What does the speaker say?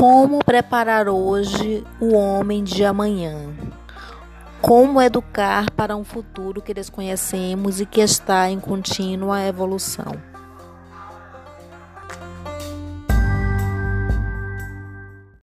Como preparar hoje o homem de amanhã? Como educar para um futuro que desconhecemos e que está em contínua evolução?